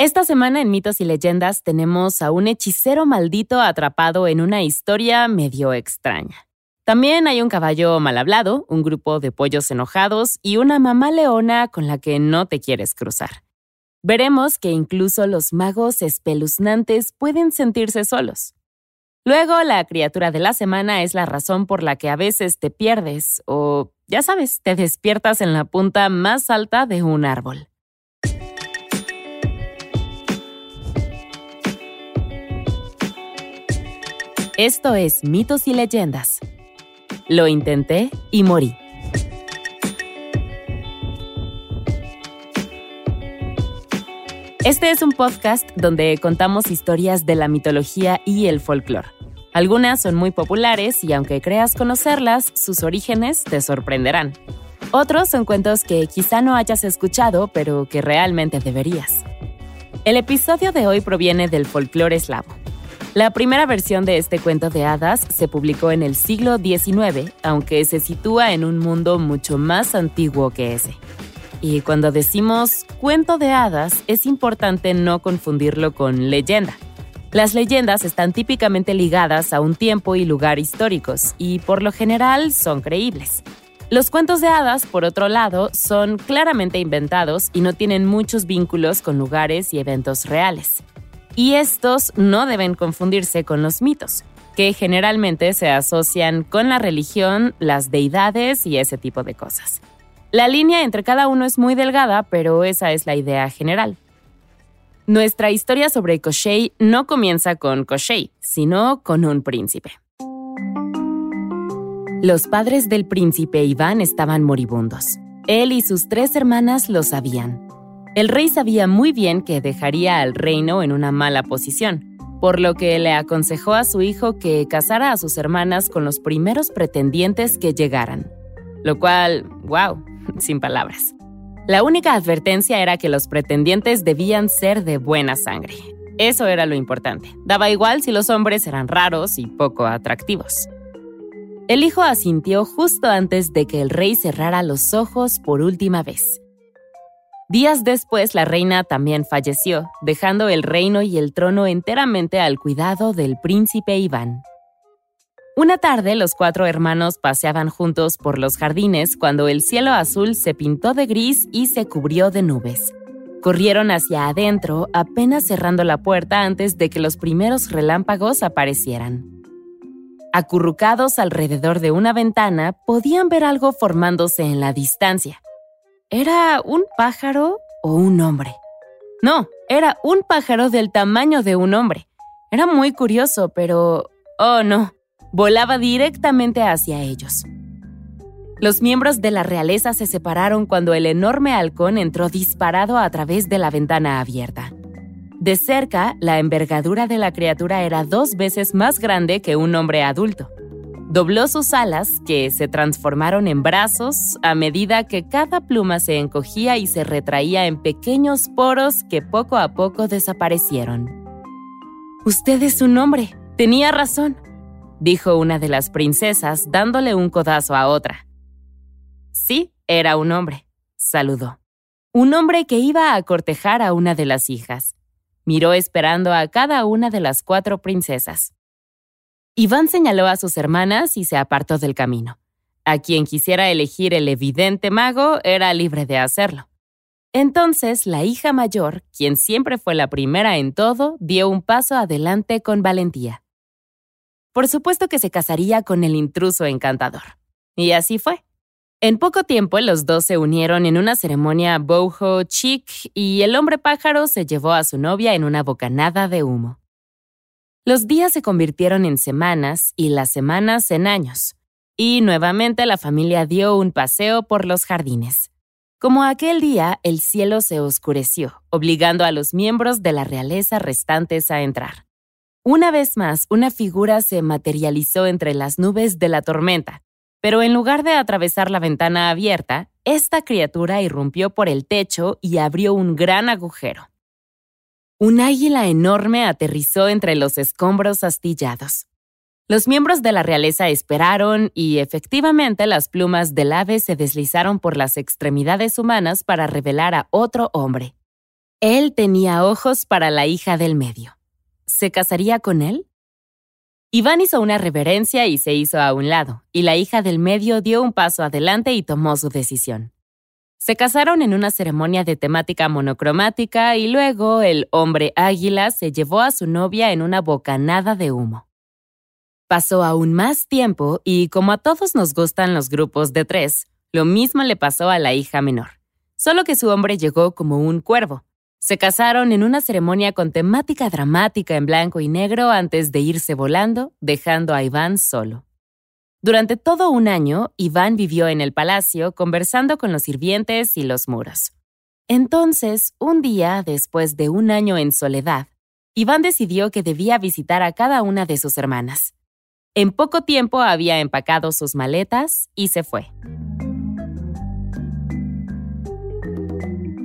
Esta semana en Mitos y Leyendas tenemos a un hechicero maldito atrapado en una historia medio extraña. También hay un caballo mal hablado, un grupo de pollos enojados y una mamá leona con la que no te quieres cruzar. Veremos que incluso los magos espeluznantes pueden sentirse solos. Luego, la criatura de la semana es la razón por la que a veces te pierdes o, ya sabes, te despiertas en la punta más alta de un árbol. Esto es Mitos y Leyendas. Lo intenté y morí. Este es un podcast donde contamos historias de la mitología y el folclore. Algunas son muy populares y aunque creas conocerlas, sus orígenes te sorprenderán. Otros son cuentos que quizá no hayas escuchado, pero que realmente deberías. El episodio de hoy proviene del folclore eslavo la primera versión de este cuento de hadas se publicó en el siglo XIX, aunque se sitúa en un mundo mucho más antiguo que ese. Y cuando decimos cuento de hadas, es importante no confundirlo con leyenda. Las leyendas están típicamente ligadas a un tiempo y lugar históricos, y por lo general son creíbles. Los cuentos de hadas, por otro lado, son claramente inventados y no tienen muchos vínculos con lugares y eventos reales. Y estos no deben confundirse con los mitos, que generalmente se asocian con la religión, las deidades y ese tipo de cosas. La línea entre cada uno es muy delgada, pero esa es la idea general. Nuestra historia sobre Koshei no comienza con Koshei, sino con un príncipe. Los padres del príncipe Iván estaban moribundos. Él y sus tres hermanas lo sabían. El rey sabía muy bien que dejaría al reino en una mala posición, por lo que le aconsejó a su hijo que casara a sus hermanas con los primeros pretendientes que llegaran. Lo cual, wow, sin palabras. La única advertencia era que los pretendientes debían ser de buena sangre. Eso era lo importante. Daba igual si los hombres eran raros y poco atractivos. El hijo asintió justo antes de que el rey cerrara los ojos por última vez. Días después, la reina también falleció, dejando el reino y el trono enteramente al cuidado del príncipe Iván. Una tarde, los cuatro hermanos paseaban juntos por los jardines cuando el cielo azul se pintó de gris y se cubrió de nubes. Corrieron hacia adentro, apenas cerrando la puerta antes de que los primeros relámpagos aparecieran. Acurrucados alrededor de una ventana, podían ver algo formándose en la distancia. ¿Era un pájaro o un hombre? No, era un pájaro del tamaño de un hombre. Era muy curioso, pero... Oh, no. Volaba directamente hacia ellos. Los miembros de la realeza se separaron cuando el enorme halcón entró disparado a través de la ventana abierta. De cerca, la envergadura de la criatura era dos veces más grande que un hombre adulto. Dobló sus alas, que se transformaron en brazos a medida que cada pluma se encogía y se retraía en pequeños poros que poco a poco desaparecieron. Usted es un hombre, tenía razón, dijo una de las princesas dándole un codazo a otra. Sí, era un hombre, saludó. Un hombre que iba a cortejar a una de las hijas. Miró esperando a cada una de las cuatro princesas. Iván señaló a sus hermanas y se apartó del camino. A quien quisiera elegir el evidente mago era libre de hacerlo. Entonces la hija mayor, quien siempre fue la primera en todo, dio un paso adelante con valentía. Por supuesto que se casaría con el intruso encantador. Y así fue. En poco tiempo los dos se unieron en una ceremonia boho chic y el hombre pájaro se llevó a su novia en una bocanada de humo. Los días se convirtieron en semanas y las semanas en años. Y nuevamente la familia dio un paseo por los jardines. Como aquel día, el cielo se oscureció, obligando a los miembros de la realeza restantes a entrar. Una vez más, una figura se materializó entre las nubes de la tormenta, pero en lugar de atravesar la ventana abierta, esta criatura irrumpió por el techo y abrió un gran agujero. Un águila enorme aterrizó entre los escombros astillados. Los miembros de la realeza esperaron y efectivamente las plumas del ave se deslizaron por las extremidades humanas para revelar a otro hombre. Él tenía ojos para la hija del medio. ¿Se casaría con él? Iván hizo una reverencia y se hizo a un lado, y la hija del medio dio un paso adelante y tomó su decisión. Se casaron en una ceremonia de temática monocromática y luego el hombre águila se llevó a su novia en una bocanada de humo. Pasó aún más tiempo y como a todos nos gustan los grupos de tres, lo mismo le pasó a la hija menor, solo que su hombre llegó como un cuervo. Se casaron en una ceremonia con temática dramática en blanco y negro antes de irse volando, dejando a Iván solo. Durante todo un año, Iván vivió en el palacio conversando con los sirvientes y los muros. Entonces, un día, después de un año en soledad, Iván decidió que debía visitar a cada una de sus hermanas. En poco tiempo había empacado sus maletas y se fue.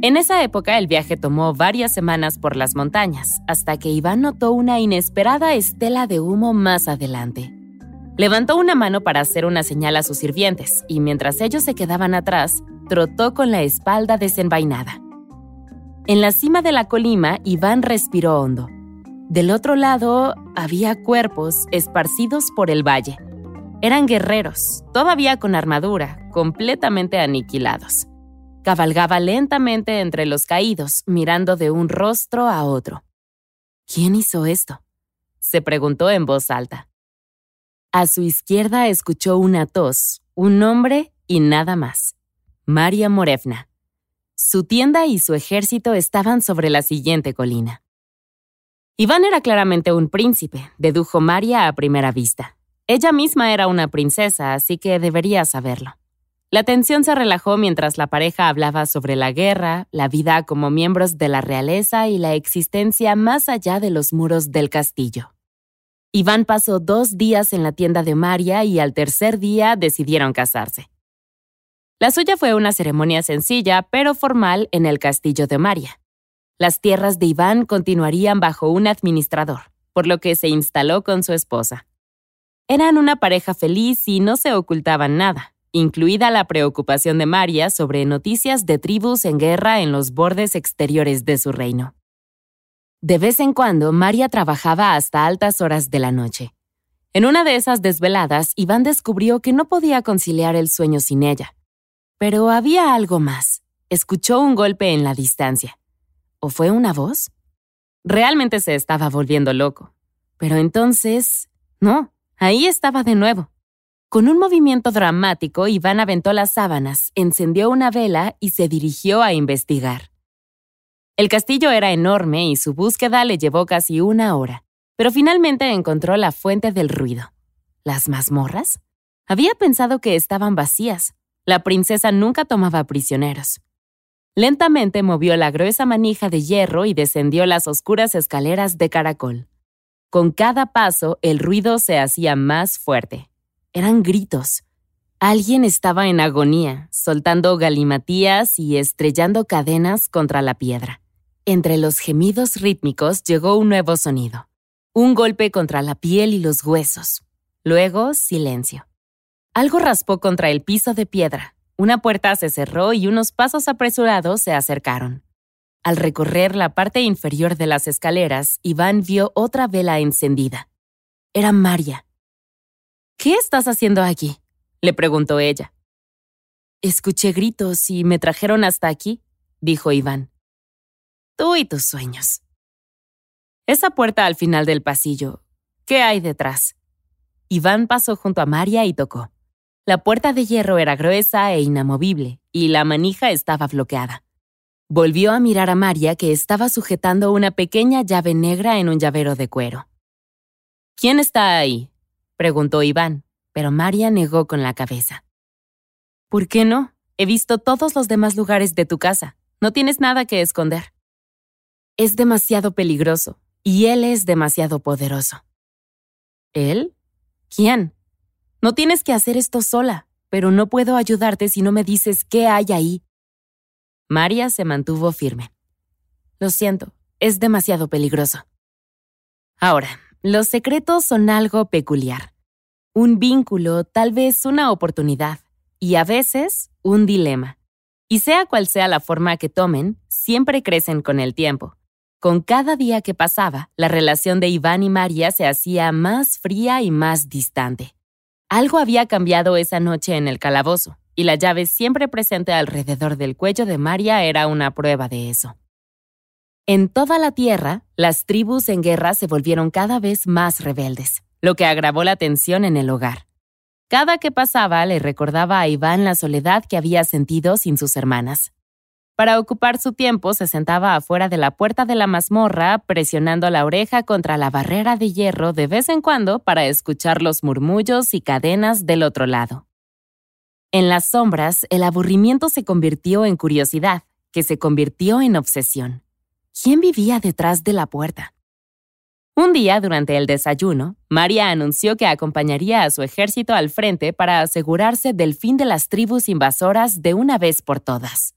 En esa época el viaje tomó varias semanas por las montañas, hasta que Iván notó una inesperada estela de humo más adelante. Levantó una mano para hacer una señal a sus sirvientes y mientras ellos se quedaban atrás, trotó con la espalda desenvainada. En la cima de la colima, Iván respiró hondo. Del otro lado había cuerpos esparcidos por el valle. Eran guerreros, todavía con armadura, completamente aniquilados. Cabalgaba lentamente entre los caídos, mirando de un rostro a otro. ¿Quién hizo esto? se preguntó en voz alta. A su izquierda escuchó una tos, un nombre y nada más. María Morevna. Su tienda y su ejército estaban sobre la siguiente colina. Iván era claramente un príncipe, dedujo María a primera vista. Ella misma era una princesa, así que debería saberlo. La tensión se relajó mientras la pareja hablaba sobre la guerra, la vida como miembros de la realeza y la existencia más allá de los muros del castillo. Iván pasó dos días en la tienda de María y al tercer día decidieron casarse. La suya fue una ceremonia sencilla pero formal en el castillo de María. Las tierras de Iván continuarían bajo un administrador, por lo que se instaló con su esposa. Eran una pareja feliz y no se ocultaban nada, incluida la preocupación de María sobre noticias de tribus en guerra en los bordes exteriores de su reino. De vez en cuando, María trabajaba hasta altas horas de la noche. En una de esas desveladas, Iván descubrió que no podía conciliar el sueño sin ella. Pero había algo más. Escuchó un golpe en la distancia. ¿O fue una voz? Realmente se estaba volviendo loco. Pero entonces... No, ahí estaba de nuevo. Con un movimiento dramático, Iván aventó las sábanas, encendió una vela y se dirigió a investigar. El castillo era enorme y su búsqueda le llevó casi una hora, pero finalmente encontró la fuente del ruido. ¿Las mazmorras? Había pensado que estaban vacías. La princesa nunca tomaba prisioneros. Lentamente movió la gruesa manija de hierro y descendió las oscuras escaleras de caracol. Con cada paso el ruido se hacía más fuerte. Eran gritos. Alguien estaba en agonía, soltando galimatías y estrellando cadenas contra la piedra. Entre los gemidos rítmicos llegó un nuevo sonido. Un golpe contra la piel y los huesos. Luego, silencio. Algo raspó contra el piso de piedra. Una puerta se cerró y unos pasos apresurados se acercaron. Al recorrer la parte inferior de las escaleras, Iván vio otra vela encendida. Era María. ¿Qué estás haciendo aquí? le preguntó ella. Escuché gritos y me trajeron hasta aquí, dijo Iván. Tú y tus sueños. Esa puerta al final del pasillo, ¿qué hay detrás? Iván pasó junto a María y tocó. La puerta de hierro era gruesa e inamovible, y la manija estaba bloqueada. Volvió a mirar a María, que estaba sujetando una pequeña llave negra en un llavero de cuero. ¿Quién está ahí? preguntó Iván, pero María negó con la cabeza. ¿Por qué no? He visto todos los demás lugares de tu casa. No tienes nada que esconder. Es demasiado peligroso y él es demasiado poderoso. ¿Él? ¿Quién? No tienes que hacer esto sola, pero no puedo ayudarte si no me dices qué hay ahí. María se mantuvo firme. Lo siento, es demasiado peligroso. Ahora, los secretos son algo peculiar. Un vínculo, tal vez una oportunidad, y a veces un dilema. Y sea cual sea la forma que tomen, siempre crecen con el tiempo. Con cada día que pasaba, la relación de Iván y María se hacía más fría y más distante. Algo había cambiado esa noche en el calabozo, y la llave siempre presente alrededor del cuello de María era una prueba de eso. En toda la tierra, las tribus en guerra se volvieron cada vez más rebeldes, lo que agravó la tensión en el hogar. Cada que pasaba le recordaba a Iván la soledad que había sentido sin sus hermanas. Para ocupar su tiempo se sentaba afuera de la puerta de la mazmorra, presionando la oreja contra la barrera de hierro de vez en cuando para escuchar los murmullos y cadenas del otro lado. En las sombras, el aburrimiento se convirtió en curiosidad, que se convirtió en obsesión. ¿Quién vivía detrás de la puerta? Un día, durante el desayuno, María anunció que acompañaría a su ejército al frente para asegurarse del fin de las tribus invasoras de una vez por todas.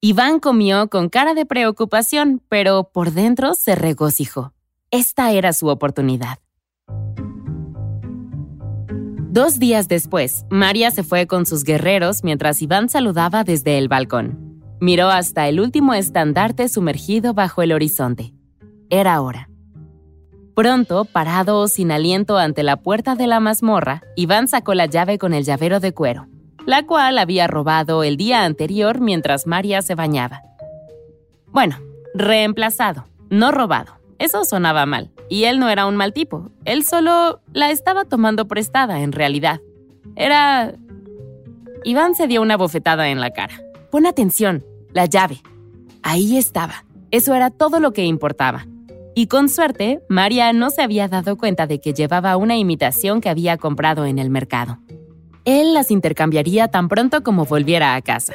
Iván comió con cara de preocupación, pero por dentro se regocijó. Esta era su oportunidad. Dos días después, María se fue con sus guerreros mientras Iván saludaba desde el balcón. Miró hasta el último estandarte sumergido bajo el horizonte. Era hora. Pronto, parado sin aliento ante la puerta de la mazmorra, Iván sacó la llave con el llavero de cuero, la cual había robado el día anterior mientras María se bañaba. Bueno, reemplazado, no robado. Eso sonaba mal, y él no era un mal tipo. Él solo la estaba tomando prestada, en realidad. Era... Iván se dio una bofetada en la cara. Pon atención, la llave. Ahí estaba. Eso era todo lo que importaba. Y con suerte, María no se había dado cuenta de que llevaba una imitación que había comprado en el mercado. Él las intercambiaría tan pronto como volviera a casa.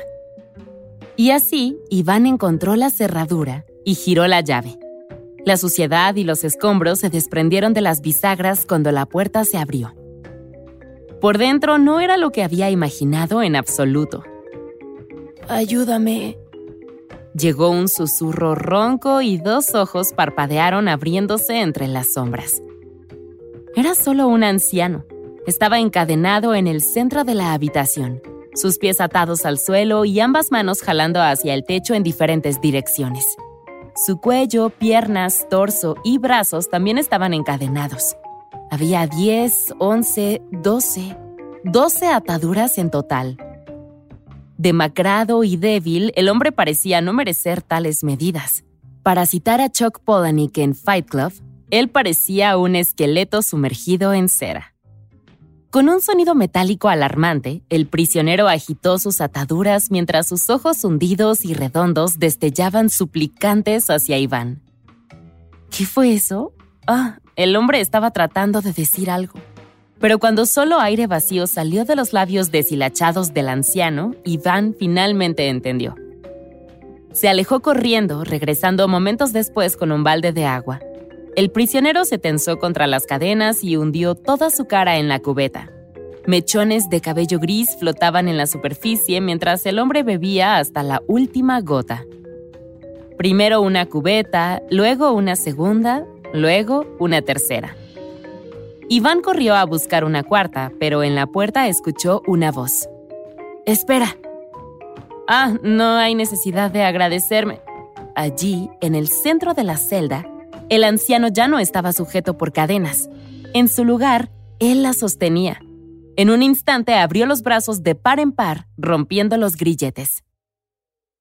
Y así, Iván encontró la cerradura y giró la llave. La suciedad y los escombros se desprendieron de las bisagras cuando la puerta se abrió. Por dentro no era lo que había imaginado en absoluto. Ayúdame. Llegó un susurro ronco y dos ojos parpadearon abriéndose entre las sombras. Era solo un anciano. Estaba encadenado en el centro de la habitación, sus pies atados al suelo y ambas manos jalando hacia el techo en diferentes direcciones. Su cuello, piernas, torso y brazos también estaban encadenados. Había 10, 11, 12, 12 ataduras en total. Demacrado y débil, el hombre parecía no merecer tales medidas. Para citar a Chuck Palahniuk en Fight Club, él parecía un esqueleto sumergido en cera. Con un sonido metálico alarmante, el prisionero agitó sus ataduras mientras sus ojos hundidos y redondos destellaban suplicantes hacia Iván. ¿Qué fue eso? Ah, el hombre estaba tratando de decir algo. Pero cuando solo aire vacío salió de los labios deshilachados del anciano, Iván finalmente entendió. Se alejó corriendo, regresando momentos después con un balde de agua. El prisionero se tensó contra las cadenas y hundió toda su cara en la cubeta. Mechones de cabello gris flotaban en la superficie mientras el hombre bebía hasta la última gota. Primero una cubeta, luego una segunda, luego una tercera. Iván corrió a buscar una cuarta, pero en la puerta escuchó una voz. Espera. Ah, no hay necesidad de agradecerme. Allí, en el centro de la celda, el anciano ya no estaba sujeto por cadenas. En su lugar, él la sostenía. En un instante abrió los brazos de par en par, rompiendo los grilletes.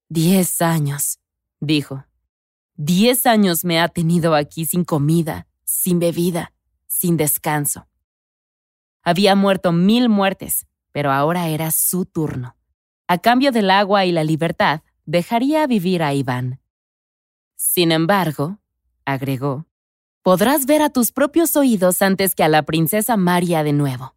Diez años, dijo. Diez años me ha tenido aquí sin comida, sin bebida, sin descanso. Había muerto mil muertes, pero ahora era su turno. A cambio del agua y la libertad, dejaría vivir a Iván. Sin embargo, agregó, podrás ver a tus propios oídos antes que a la princesa María de nuevo.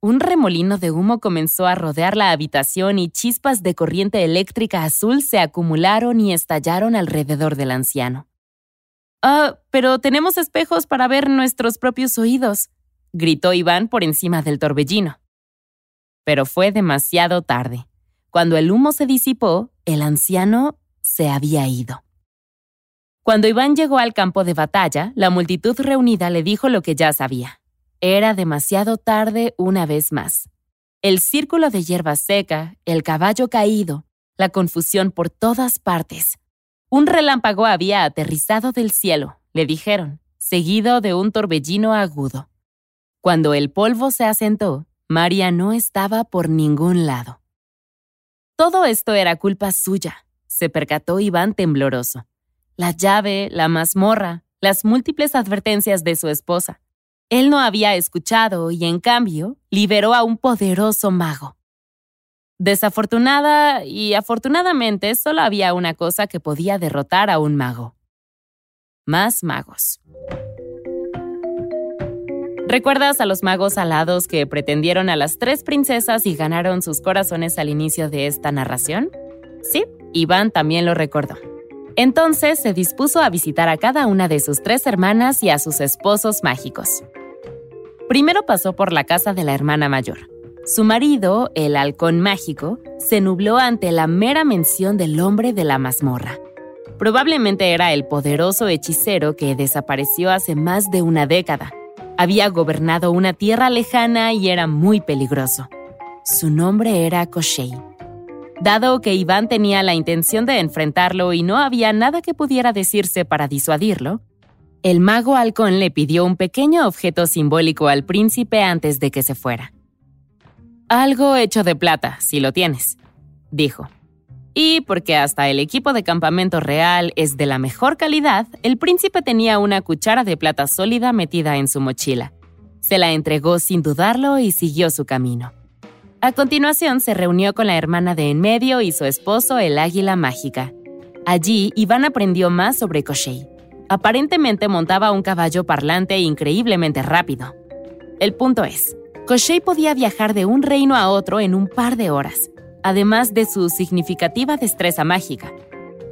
Un remolino de humo comenzó a rodear la habitación y chispas de corriente eléctrica azul se acumularon y estallaron alrededor del anciano. Ah, pero tenemos espejos para ver nuestros propios oídos, gritó Iván por encima del torbellino. Pero fue demasiado tarde. Cuando el humo se disipó, el anciano se había ido. Cuando Iván llegó al campo de batalla, la multitud reunida le dijo lo que ya sabía. Era demasiado tarde una vez más. el círculo de hierba seca, el caballo caído, la confusión por todas partes. Un relámpago había aterrizado del cielo, le dijeron, seguido de un torbellino agudo. Cuando el polvo se asentó, María no estaba por ningún lado. Todo esto era culpa suya, se percató Iván tembloroso. La llave, la mazmorra, las múltiples advertencias de su esposa. Él no había escuchado y, en cambio, liberó a un poderoso mago. Desafortunada y afortunadamente solo había una cosa que podía derrotar a un mago. Más magos. ¿Recuerdas a los magos alados que pretendieron a las tres princesas y ganaron sus corazones al inicio de esta narración? Sí, Iván también lo recordó. Entonces se dispuso a visitar a cada una de sus tres hermanas y a sus esposos mágicos. Primero pasó por la casa de la hermana mayor. Su marido, el halcón mágico, se nubló ante la mera mención del hombre de la mazmorra. Probablemente era el poderoso hechicero que desapareció hace más de una década. Había gobernado una tierra lejana y era muy peligroso. Su nombre era Koshei. Dado que Iván tenía la intención de enfrentarlo y no había nada que pudiera decirse para disuadirlo, el mago halcón le pidió un pequeño objeto simbólico al príncipe antes de que se fuera. Algo hecho de plata, si lo tienes, dijo. Y porque hasta el equipo de campamento real es de la mejor calidad, el príncipe tenía una cuchara de plata sólida metida en su mochila. Se la entregó sin dudarlo y siguió su camino. A continuación se reunió con la hermana de en medio y su esposo, el águila mágica. Allí, Iván aprendió más sobre Koshei. Aparentemente montaba un caballo parlante increíblemente rápido. El punto es, Koshei podía viajar de un reino a otro en un par de horas, además de su significativa destreza mágica.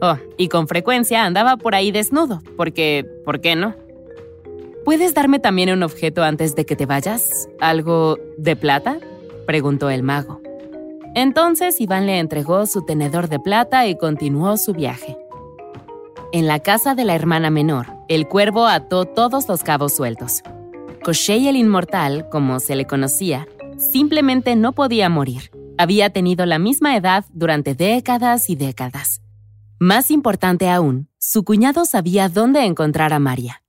Oh, y con frecuencia andaba por ahí desnudo, porque, ¿por qué no? ¿Puedes darme también un objeto antes de que te vayas? ¿Algo de plata? Preguntó el mago. Entonces Iván le entregó su tenedor de plata y continuó su viaje. En la casa de la hermana menor, el cuervo ató todos los cabos sueltos. Koshei el Inmortal, como se le conocía, simplemente no podía morir. Había tenido la misma edad durante décadas y décadas. Más importante aún, su cuñado sabía dónde encontrar a María.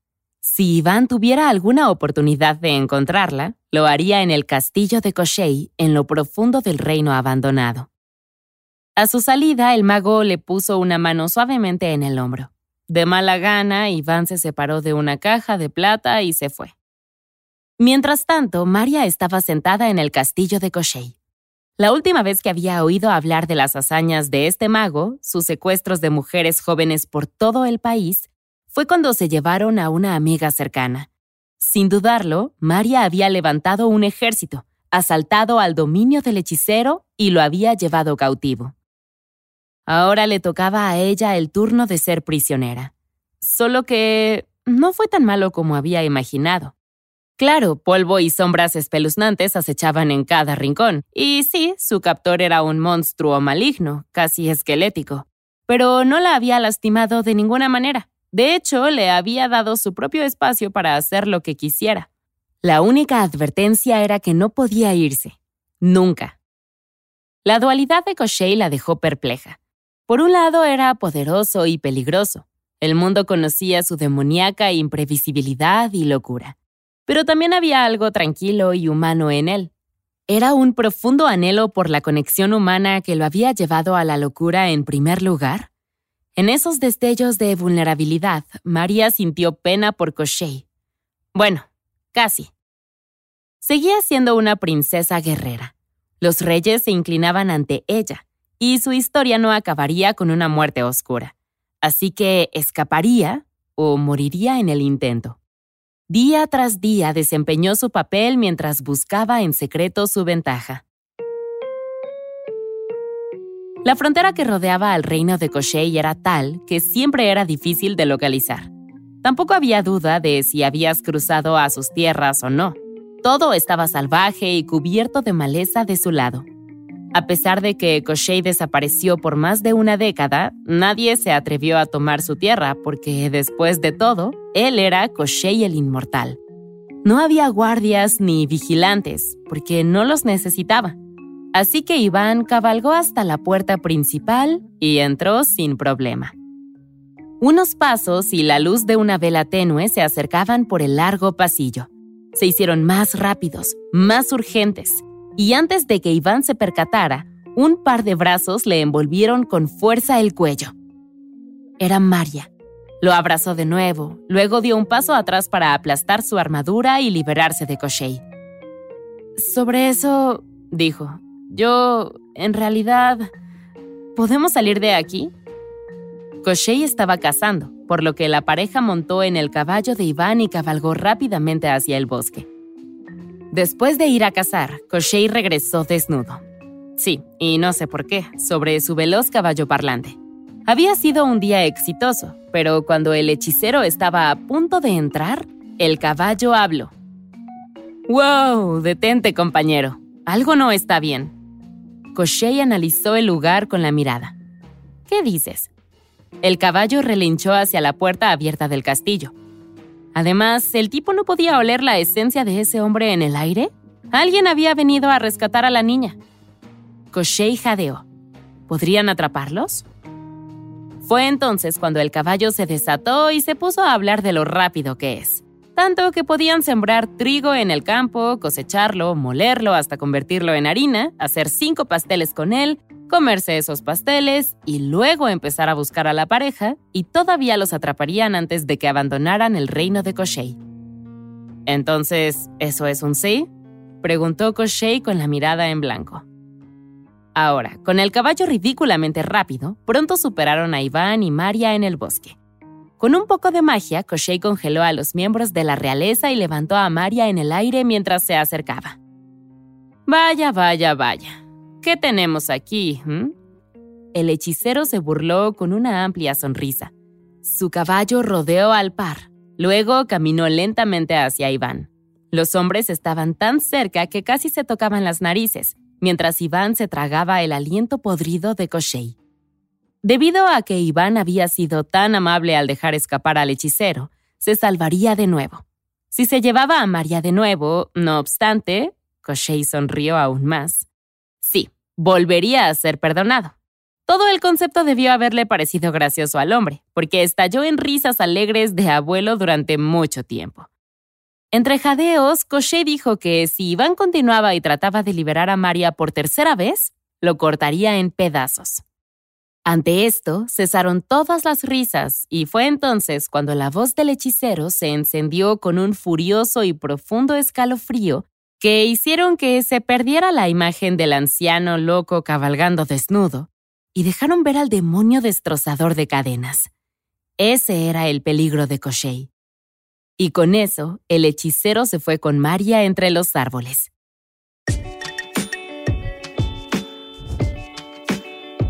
Si Iván tuviera alguna oportunidad de encontrarla, lo haría en el castillo de Koshei, en lo profundo del reino abandonado. A su salida, el mago le puso una mano suavemente en el hombro. De mala gana, Iván se separó de una caja de plata y se fue. Mientras tanto, María estaba sentada en el castillo de Koshei. La última vez que había oído hablar de las hazañas de este mago, sus secuestros de mujeres jóvenes por todo el país, fue cuando se llevaron a una amiga cercana. Sin dudarlo, María había levantado un ejército, asaltado al dominio del hechicero y lo había llevado cautivo. Ahora le tocaba a ella el turno de ser prisionera. Solo que no fue tan malo como había imaginado. Claro, polvo y sombras espeluznantes acechaban en cada rincón, y sí, su captor era un monstruo maligno, casi esquelético, pero no la había lastimado de ninguna manera. De hecho, le había dado su propio espacio para hacer lo que quisiera. La única advertencia era que no podía irse. Nunca. La dualidad de Koshei la dejó perpleja. Por un lado era poderoso y peligroso. El mundo conocía su demoníaca imprevisibilidad y locura. Pero también había algo tranquilo y humano en él. Era un profundo anhelo por la conexión humana que lo había llevado a la locura en primer lugar. En esos destellos de vulnerabilidad, María sintió pena por Koshei. Bueno, casi. Seguía siendo una princesa guerrera. Los reyes se inclinaban ante ella, y su historia no acabaría con una muerte oscura. Así que escaparía o moriría en el intento. Día tras día desempeñó su papel mientras buscaba en secreto su ventaja. La frontera que rodeaba al reino de Koshei era tal que siempre era difícil de localizar. Tampoco había duda de si habías cruzado a sus tierras o no. Todo estaba salvaje y cubierto de maleza de su lado. A pesar de que Koshei desapareció por más de una década, nadie se atrevió a tomar su tierra porque, después de todo, él era Koshei el Inmortal. No había guardias ni vigilantes, porque no los necesitaba. Así que Iván cabalgó hasta la puerta principal y entró sin problema. Unos pasos y la luz de una vela tenue se acercaban por el largo pasillo. Se hicieron más rápidos, más urgentes, y antes de que Iván se percatara, un par de brazos le envolvieron con fuerza el cuello. Era María. Lo abrazó de nuevo, luego dio un paso atrás para aplastar su armadura y liberarse de Koshei. Sobre eso, dijo, yo, en realidad, ¿podemos salir de aquí? Koshei estaba cazando, por lo que la pareja montó en el caballo de Iván y cabalgó rápidamente hacia el bosque. Después de ir a cazar, Koshei regresó desnudo. Sí, y no sé por qué, sobre su veloz caballo parlante. Había sido un día exitoso, pero cuando el hechicero estaba a punto de entrar, el caballo habló. ¡Wow! Detente, compañero. Algo no está bien. Koshei analizó el lugar con la mirada. ¿Qué dices? El caballo relinchó hacia la puerta abierta del castillo. Además, ¿el tipo no podía oler la esencia de ese hombre en el aire? Alguien había venido a rescatar a la niña. Koshei jadeó. ¿Podrían atraparlos? Fue entonces cuando el caballo se desató y se puso a hablar de lo rápido que es. Tanto que podían sembrar trigo en el campo, cosecharlo, molerlo hasta convertirlo en harina, hacer cinco pasteles con él comerse esos pasteles y luego empezar a buscar a la pareja y todavía los atraparían antes de que abandonaran el reino de Koshei. Entonces, ¿eso es un sí? preguntó Koshei con la mirada en blanco. Ahora, con el caballo ridículamente rápido, pronto superaron a Iván y Maria en el bosque. Con un poco de magia, Koshei congeló a los miembros de la realeza y levantó a Maria en el aire mientras se acercaba. Vaya, vaya, vaya. ¿Qué tenemos aquí? Mm? El hechicero se burló con una amplia sonrisa. Su caballo rodeó al par. Luego caminó lentamente hacia Iván. Los hombres estaban tan cerca que casi se tocaban las narices, mientras Iván se tragaba el aliento podrido de Koshei. Debido a que Iván había sido tan amable al dejar escapar al hechicero, se salvaría de nuevo. Si se llevaba a María de nuevo, no obstante, Koshei sonrió aún más. Sí, volvería a ser perdonado. Todo el concepto debió haberle parecido gracioso al hombre, porque estalló en risas alegres de abuelo durante mucho tiempo. Entre jadeos, Cochet dijo que si Iván continuaba y trataba de liberar a María por tercera vez, lo cortaría en pedazos. Ante esto, cesaron todas las risas y fue entonces cuando la voz del hechicero se encendió con un furioso y profundo escalofrío que hicieron que se perdiera la imagen del anciano loco cabalgando desnudo y dejaron ver al demonio destrozador de cadenas. Ese era el peligro de Koshei. Y con eso, el hechicero se fue con María entre los árboles.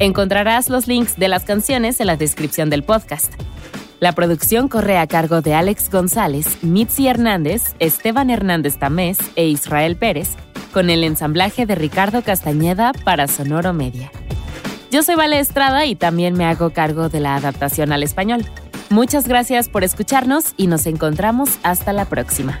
Encontrarás los links de las canciones en la descripción del podcast. La producción corre a cargo de Alex González, Mitzi Hernández, Esteban Hernández Tamés e Israel Pérez con el ensamblaje de Ricardo Castañeda para Sonoro Media. Yo soy Vale Estrada y también me hago cargo de la adaptación al español. Muchas gracias por escucharnos y nos encontramos hasta la próxima.